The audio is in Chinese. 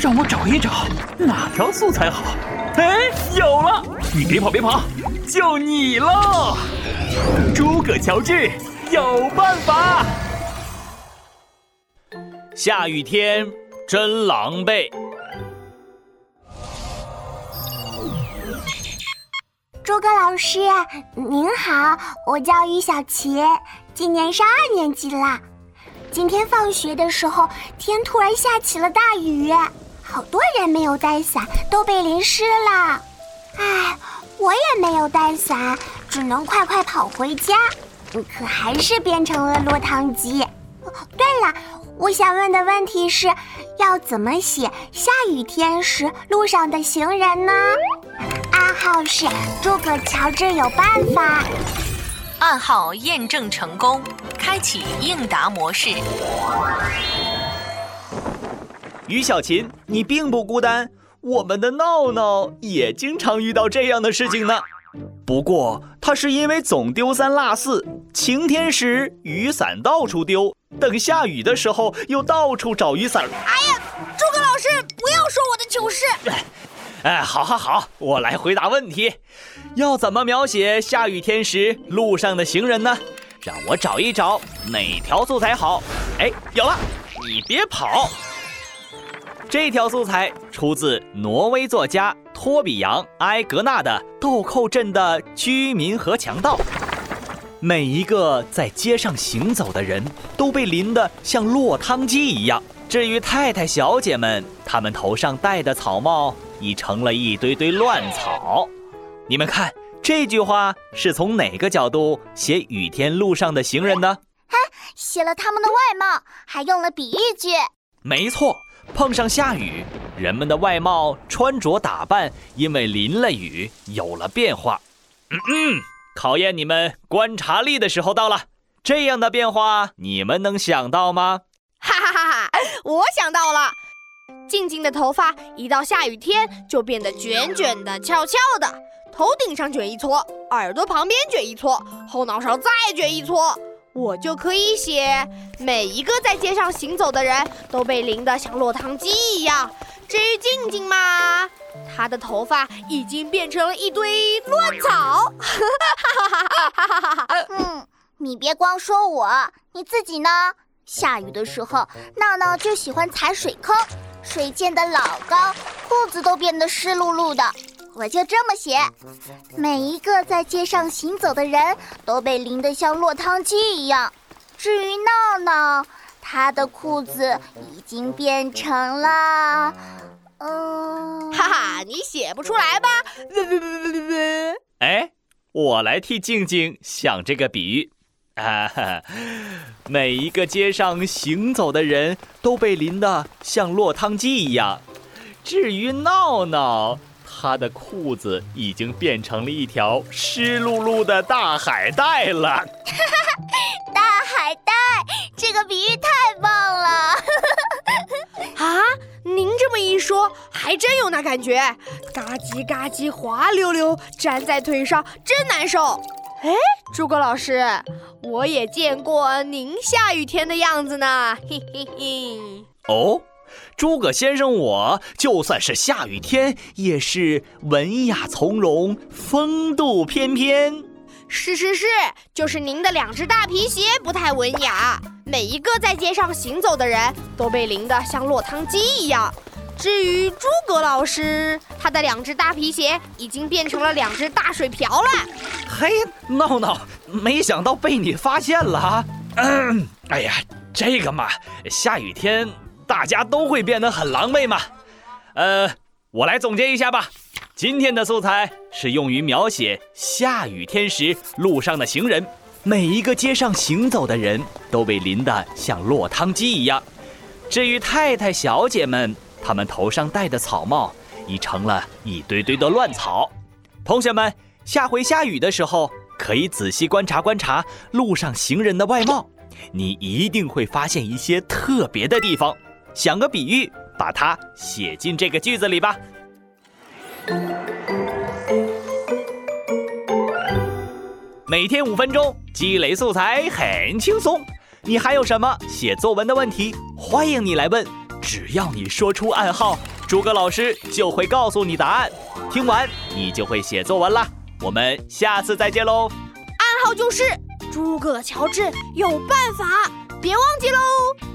让我找一找哪条素材好。哎，有了！你别跑别跑，就你喽！诸葛乔治有办法。下雨天真狼狈。诸葛老师您好，我叫于小琪，今年上二年级了。今天放学的时候，天突然下起了大雨，好多人没有带伞，都被淋湿了。唉，我也没有带伞，只能快快跑回家，可还是变成了落汤鸡。对了，我想问的问题是，要怎么写下雨天时路上的行人呢？暗号是诸葛乔治有办法。暗号验证成功，开启应答模式。于小琴，你并不孤单，我们的闹闹也经常遇到这样的事情呢。不过他是因为总丢三落四，晴天时雨伞到处丢，等下雨的时候又到处找雨伞。哎呀，诸葛老师，不要说我的糗事。哎，好，好，好，我来回答问题。要怎么描写下雨天时路上的行人呢？让我找一找哪条素材好。哎，有了！你别跑。这条素材出自挪威作家托比扬·埃格纳的《豆蔻镇的居民和强盗》。每一个在街上行走的人都被淋得像落汤鸡一样。至于太太小姐们，她们头上戴的草帽。已成了一堆堆乱草，你们看这句话是从哪个角度写雨天路上的行人呢？哈，写了他们的外貌，还用了比喻句。没错，碰上下雨，人们的外貌、穿着打扮因为淋了雨有了变化。嗯嗯，考验你们观察力的时候到了。这样的变化，你们能想到吗？哈哈哈哈！我想到了。静静的头发一到下雨天就变得卷卷的、翘翘的，头顶上卷一撮，耳朵旁边卷一撮，后脑勺再卷一撮，我就可以写每一个在街上行走的人都被淋得像落汤鸡一样。至于静静嘛，她的头发已经变成了一堆乱草。哈哈哈哈哈嗯，你别光说我，你自己呢？下雨的时候，闹闹就喜欢踩水坑。水溅得老高，裤子都变得湿漉漉的。我就这么写：每一个在街上行走的人都被淋得像落汤鸡一样。至于闹闹，他的裤子已经变成了……嗯，哈哈，你写不出来吧？哎，我来替静静想这个比喻。啊，每一个街上行走的人都被淋得像落汤鸡一样。至于闹闹，他的裤子已经变成了一条湿漉漉的大海带了。大海带，这个比喻太棒了！啊，您这么一说，还真有那感觉，嘎叽嘎叽滑溜溜，粘在腿上真难受。哎，诸葛老师。我也见过您下雨天的样子呢，嘿嘿嘿。哦，诸葛先生，我就算是下雨天，也是文雅从容、风度翩翩。是是是，就是您的两只大皮鞋不太文雅。每一个在街上行走的人都被淋得像落汤鸡一样。至于诸葛老师，他的两只大皮鞋已经变成了两只大水瓢了。嘿，闹闹，没想到被你发现了啊！嗯，哎呀，这个嘛，下雨天大家都会变得很狼狈吗。呃，我来总结一下吧。今天的素材是用于描写下雨天时路上的行人，每一个街上行走的人都被淋得像落汤鸡一样。至于太太小姐们，他们头上戴的草帽已成了一堆堆的乱草。同学们，下回下雨的时候，可以仔细观察观察路上行人的外貌，你一定会发现一些特别的地方。想个比喻，把它写进这个句子里吧。每天五分钟，积累素材很轻松。你还有什么写作文的问题？欢迎你来问。只要你说出暗号，诸葛老师就会告诉你答案。听完你就会写作文啦。我们下次再见喽。暗号就是诸葛乔治有办法，别忘记喽。